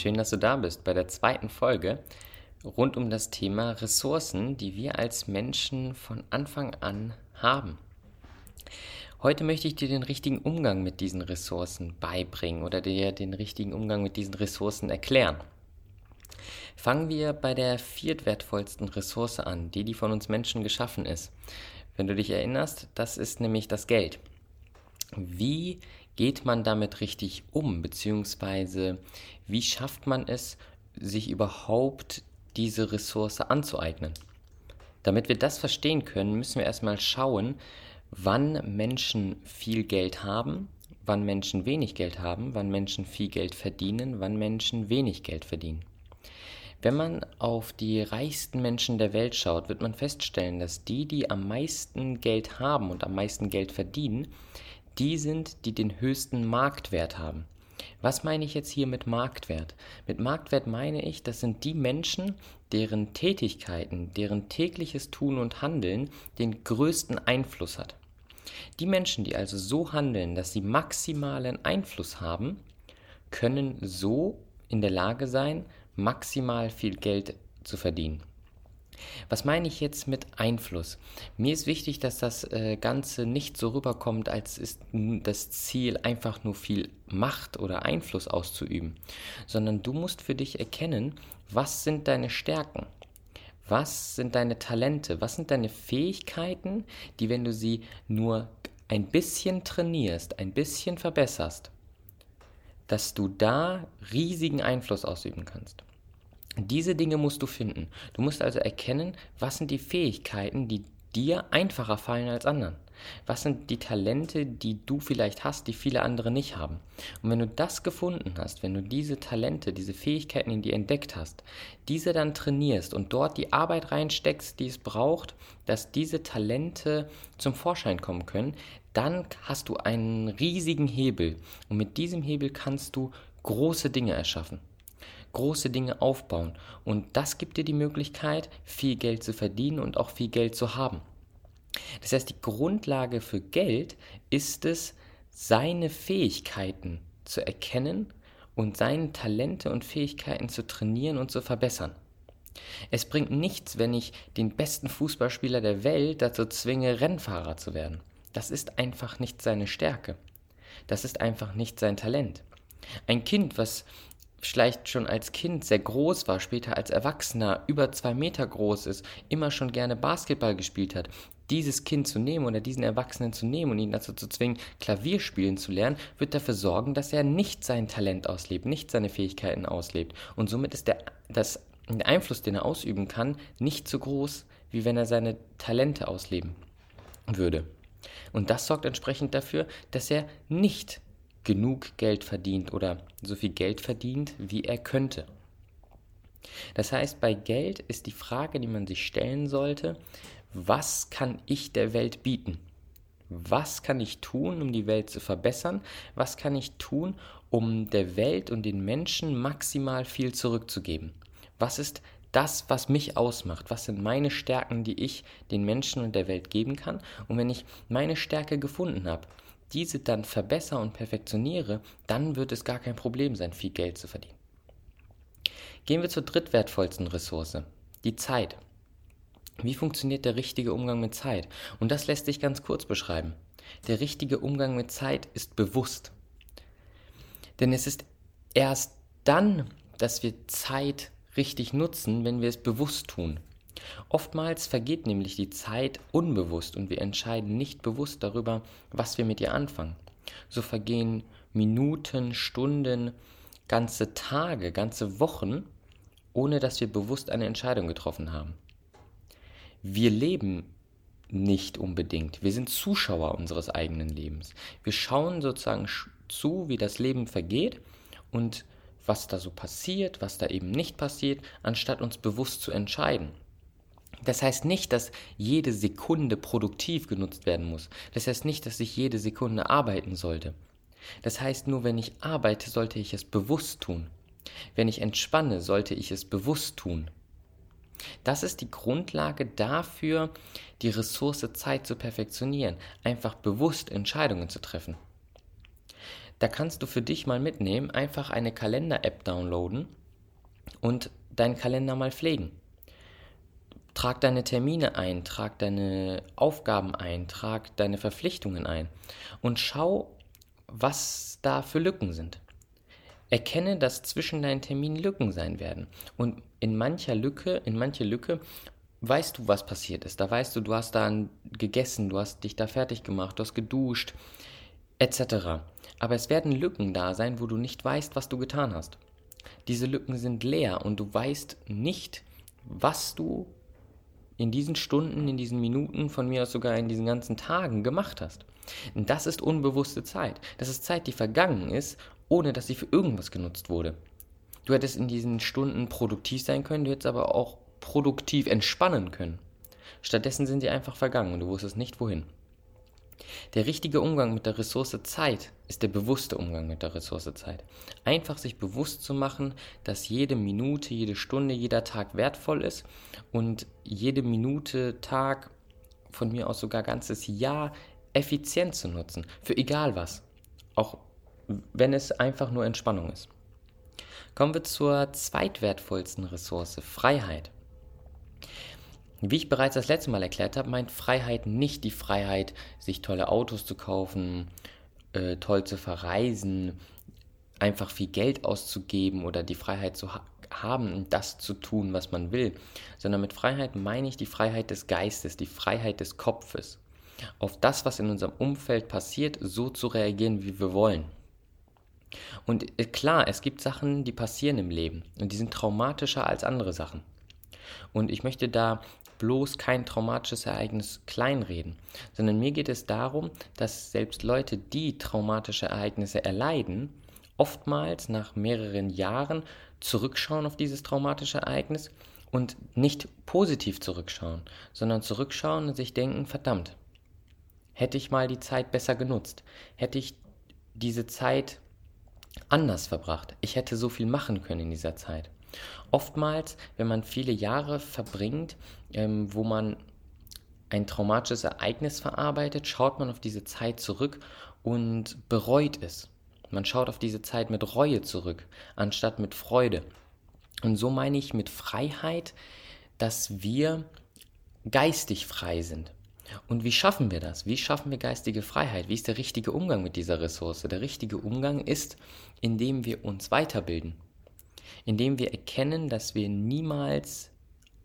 Schön, dass du da bist bei der zweiten Folge rund um das Thema Ressourcen, die wir als Menschen von Anfang an haben. Heute möchte ich dir den richtigen Umgang mit diesen Ressourcen beibringen oder dir den richtigen Umgang mit diesen Ressourcen erklären. Fangen wir bei der viertwertvollsten Ressource an, die, die von uns Menschen geschaffen ist. Wenn du dich erinnerst, das ist nämlich das Geld. Wie geht man damit richtig um, beziehungsweise wie schafft man es, sich überhaupt diese Ressource anzueignen? Damit wir das verstehen können, müssen wir erstmal schauen, wann Menschen viel Geld haben, wann Menschen wenig Geld haben, wann Menschen viel Geld verdienen, wann Menschen wenig Geld verdienen. Wenn man auf die reichsten Menschen der Welt schaut, wird man feststellen, dass die, die am meisten Geld haben und am meisten Geld verdienen, die sind, die den höchsten Marktwert haben. Was meine ich jetzt hier mit Marktwert? Mit Marktwert meine ich, das sind die Menschen, deren Tätigkeiten, deren tägliches Tun und Handeln den größten Einfluss hat. Die Menschen, die also so handeln, dass sie maximalen Einfluss haben, können so in der Lage sein, maximal viel Geld zu verdienen. Was meine ich jetzt mit Einfluss? Mir ist wichtig, dass das äh, Ganze nicht so rüberkommt, als ist das Ziel einfach nur viel Macht oder Einfluss auszuüben, sondern du musst für dich erkennen, was sind deine Stärken? Was sind deine Talente? Was sind deine Fähigkeiten, die, wenn du sie nur ein bisschen trainierst, ein bisschen verbesserst, dass du da riesigen Einfluss ausüben kannst? Diese Dinge musst du finden. Du musst also erkennen, was sind die Fähigkeiten, die dir einfacher fallen als anderen. Was sind die Talente, die du vielleicht hast, die viele andere nicht haben? Und wenn du das gefunden hast, wenn du diese Talente, diese Fähigkeiten in dir entdeckt hast, diese dann trainierst und dort die Arbeit reinsteckst, die es braucht, dass diese Talente zum Vorschein kommen können, dann hast du einen riesigen Hebel. Und mit diesem Hebel kannst du große Dinge erschaffen große Dinge aufbauen. Und das gibt dir die Möglichkeit, viel Geld zu verdienen und auch viel Geld zu haben. Das heißt, die Grundlage für Geld ist es, seine Fähigkeiten zu erkennen und seine Talente und Fähigkeiten zu trainieren und zu verbessern. Es bringt nichts, wenn ich den besten Fußballspieler der Welt dazu zwinge, Rennfahrer zu werden. Das ist einfach nicht seine Stärke. Das ist einfach nicht sein Talent. Ein Kind, was vielleicht schon als Kind sehr groß war, später als Erwachsener über zwei Meter groß ist, immer schon gerne Basketball gespielt hat, dieses Kind zu nehmen oder diesen Erwachsenen zu nehmen und ihn dazu zu zwingen, Klavier spielen zu lernen, wird dafür sorgen, dass er nicht sein Talent auslebt, nicht seine Fähigkeiten auslebt. Und somit ist der, das, der Einfluss, den er ausüben kann, nicht so groß, wie wenn er seine Talente ausleben würde. Und das sorgt entsprechend dafür, dass er nicht genug Geld verdient oder so viel Geld verdient, wie er könnte. Das heißt, bei Geld ist die Frage, die man sich stellen sollte, was kann ich der Welt bieten? Was kann ich tun, um die Welt zu verbessern? Was kann ich tun, um der Welt und den Menschen maximal viel zurückzugeben? Was ist das, was mich ausmacht? Was sind meine Stärken, die ich den Menschen und der Welt geben kann? Und wenn ich meine Stärke gefunden habe, diese dann verbessere und perfektioniere, dann wird es gar kein Problem sein, viel Geld zu verdienen. Gehen wir zur drittwertvollsten Ressource, die Zeit. Wie funktioniert der richtige Umgang mit Zeit? Und das lässt sich ganz kurz beschreiben. Der richtige Umgang mit Zeit ist bewusst. Denn es ist erst dann, dass wir Zeit richtig nutzen, wenn wir es bewusst tun. Oftmals vergeht nämlich die Zeit unbewusst und wir entscheiden nicht bewusst darüber, was wir mit ihr anfangen. So vergehen Minuten, Stunden, ganze Tage, ganze Wochen, ohne dass wir bewusst eine Entscheidung getroffen haben. Wir leben nicht unbedingt. Wir sind Zuschauer unseres eigenen Lebens. Wir schauen sozusagen zu, wie das Leben vergeht und was da so passiert, was da eben nicht passiert, anstatt uns bewusst zu entscheiden. Das heißt nicht, dass jede Sekunde produktiv genutzt werden muss. Das heißt nicht, dass ich jede Sekunde arbeiten sollte. Das heißt nur, wenn ich arbeite, sollte ich es bewusst tun. Wenn ich entspanne, sollte ich es bewusst tun. Das ist die Grundlage dafür, die Ressource Zeit zu perfektionieren, einfach bewusst Entscheidungen zu treffen. Da kannst du für dich mal mitnehmen, einfach eine Kalender-App downloaden und deinen Kalender mal pflegen. Trag deine Termine ein, trag deine Aufgaben ein, trag deine Verpflichtungen ein und schau, was da für Lücken sind. Erkenne, dass zwischen deinen Terminen Lücken sein werden. Und in mancher Lücke, in manche Lücke, weißt du, was passiert ist. Da weißt du, du hast da gegessen, du hast dich da fertig gemacht, du hast geduscht, etc. Aber es werden Lücken da sein, wo du nicht weißt, was du getan hast. Diese Lücken sind leer und du weißt nicht, was du in diesen Stunden, in diesen Minuten, von mir aus sogar in diesen ganzen Tagen gemacht hast. Das ist unbewusste Zeit. Das ist Zeit, die vergangen ist ohne dass sie für irgendwas genutzt wurde. Du hättest in diesen Stunden produktiv sein können, du hättest aber auch produktiv entspannen können. Stattdessen sind sie einfach vergangen und du wusstest nicht wohin. Der richtige Umgang mit der Ressource Zeit ist der bewusste Umgang mit der Ressource Zeit. Einfach sich bewusst zu machen, dass jede Minute, jede Stunde, jeder Tag wertvoll ist und jede Minute, Tag, von mir aus sogar ganzes Jahr effizient zu nutzen. Für egal was. Auch wenn es einfach nur Entspannung ist. Kommen wir zur zweitwertvollsten Ressource, Freiheit. Wie ich bereits das letzte Mal erklärt habe, meint Freiheit nicht die Freiheit, sich tolle Autos zu kaufen, äh, toll zu verreisen, einfach viel Geld auszugeben oder die Freiheit zu ha haben, das zu tun, was man will, sondern mit Freiheit meine ich die Freiheit des Geistes, die Freiheit des Kopfes, auf das, was in unserem Umfeld passiert, so zu reagieren, wie wir wollen. Und äh, klar, es gibt Sachen, die passieren im Leben und die sind traumatischer als andere Sachen. Und ich möchte da bloß kein traumatisches Ereignis kleinreden, sondern mir geht es darum, dass selbst Leute, die traumatische Ereignisse erleiden, oftmals nach mehreren Jahren zurückschauen auf dieses traumatische Ereignis und nicht positiv zurückschauen, sondern zurückschauen und sich denken, verdammt, hätte ich mal die Zeit besser genutzt, hätte ich diese Zeit anders verbracht. Ich hätte so viel machen können in dieser Zeit. Oftmals, wenn man viele Jahre verbringt, ähm, wo man ein traumatisches Ereignis verarbeitet, schaut man auf diese Zeit zurück und bereut es. Man schaut auf diese Zeit mit Reue zurück, anstatt mit Freude. Und so meine ich mit Freiheit, dass wir geistig frei sind. Und wie schaffen wir das? Wie schaffen wir geistige Freiheit? Wie ist der richtige Umgang mit dieser Ressource? Der richtige Umgang ist, indem wir uns weiterbilden, indem wir erkennen, dass wir niemals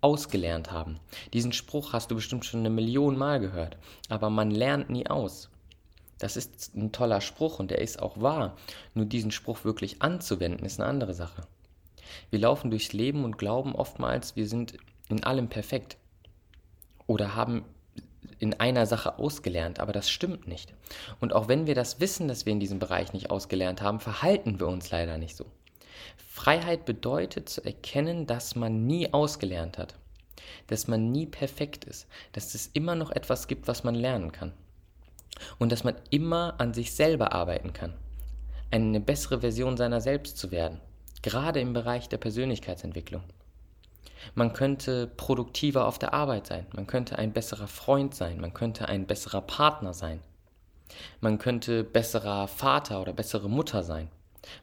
ausgelernt haben. Diesen Spruch hast du bestimmt schon eine Million Mal gehört, aber man lernt nie aus. Das ist ein toller Spruch und der ist auch wahr. Nur diesen Spruch wirklich anzuwenden, ist eine andere Sache. Wir laufen durchs Leben und glauben oftmals, wir sind in allem perfekt oder haben in einer Sache ausgelernt, aber das stimmt nicht. Und auch wenn wir das wissen, dass wir in diesem Bereich nicht ausgelernt haben, verhalten wir uns leider nicht so. Freiheit bedeutet zu erkennen, dass man nie ausgelernt hat, dass man nie perfekt ist, dass es immer noch etwas gibt, was man lernen kann und dass man immer an sich selber arbeiten kann, eine bessere Version seiner selbst zu werden, gerade im Bereich der Persönlichkeitsentwicklung. Man könnte produktiver auf der Arbeit sein, man könnte ein besserer Freund sein, man könnte ein besserer Partner sein. Man könnte besserer Vater oder bessere Mutter sein.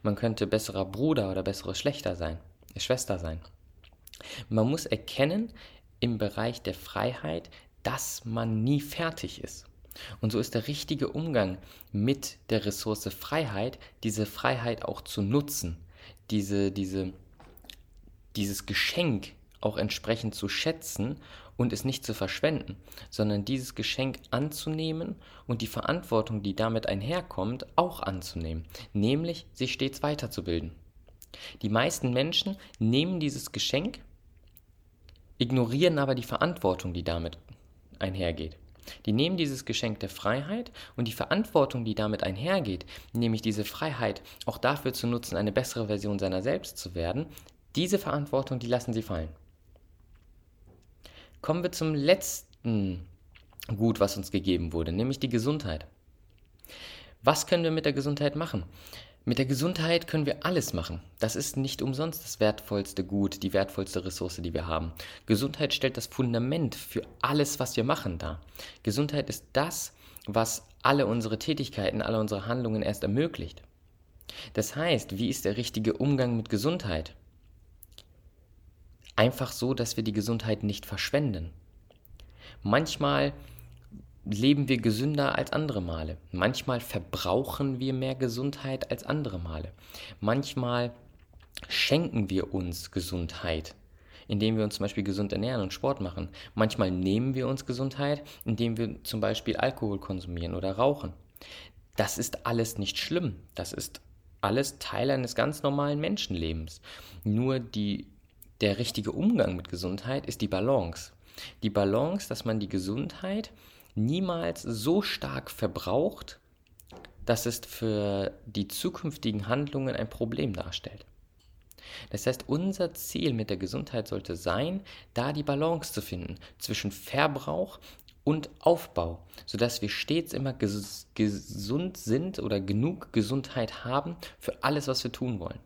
Man könnte besserer Bruder oder bessere Schlechter sein, Schwester sein. Man muss erkennen im Bereich der Freiheit, dass man nie fertig ist. Und so ist der richtige Umgang mit der Ressource Freiheit, diese Freiheit auch zu nutzen, diese, diese, dieses Geschenk auch entsprechend zu schätzen und es nicht zu verschwenden, sondern dieses Geschenk anzunehmen und die Verantwortung, die damit einherkommt, auch anzunehmen, nämlich sich stets weiterzubilden. Die meisten Menschen nehmen dieses Geschenk, ignorieren aber die Verantwortung, die damit einhergeht. Die nehmen dieses Geschenk der Freiheit und die Verantwortung, die damit einhergeht, nämlich diese Freiheit auch dafür zu nutzen, eine bessere Version seiner selbst zu werden, diese Verantwortung, die lassen sie fallen. Kommen wir zum letzten Gut, was uns gegeben wurde, nämlich die Gesundheit. Was können wir mit der Gesundheit machen? Mit der Gesundheit können wir alles machen. Das ist nicht umsonst das wertvollste Gut, die wertvollste Ressource, die wir haben. Gesundheit stellt das Fundament für alles, was wir machen dar. Gesundheit ist das, was alle unsere Tätigkeiten, alle unsere Handlungen erst ermöglicht. Das heißt, wie ist der richtige Umgang mit Gesundheit? Einfach so, dass wir die Gesundheit nicht verschwenden. Manchmal leben wir gesünder als andere Male. Manchmal verbrauchen wir mehr Gesundheit als andere Male. Manchmal schenken wir uns Gesundheit, indem wir uns zum Beispiel gesund ernähren und Sport machen. Manchmal nehmen wir uns Gesundheit, indem wir zum Beispiel Alkohol konsumieren oder rauchen. Das ist alles nicht schlimm. Das ist alles Teil eines ganz normalen Menschenlebens. Nur die, der richtige Umgang mit Gesundheit ist die Balance. Die Balance, dass man die Gesundheit niemals so stark verbraucht, dass es für die zukünftigen Handlungen ein Problem darstellt. Das heißt, unser Ziel mit der Gesundheit sollte sein, da die Balance zu finden zwischen Verbrauch und Aufbau, sodass wir stets immer ges gesund sind oder genug Gesundheit haben für alles, was wir tun wollen.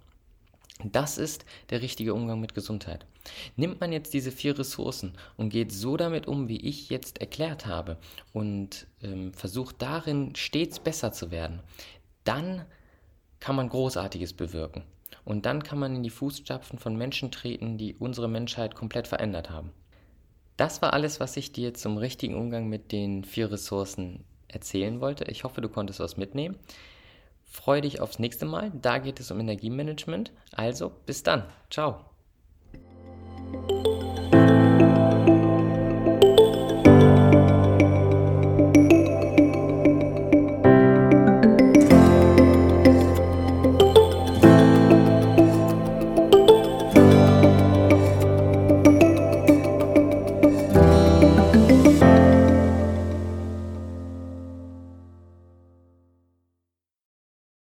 Das ist der richtige Umgang mit Gesundheit. Nimmt man jetzt diese vier Ressourcen und geht so damit um, wie ich jetzt erklärt habe, und ähm, versucht darin stets besser zu werden, dann kann man Großartiges bewirken. Und dann kann man in die Fußstapfen von Menschen treten, die unsere Menschheit komplett verändert haben. Das war alles, was ich dir zum richtigen Umgang mit den vier Ressourcen erzählen wollte. Ich hoffe, du konntest was mitnehmen. Freue dich aufs nächste Mal. Da geht es um Energiemanagement. Also bis dann. Ciao.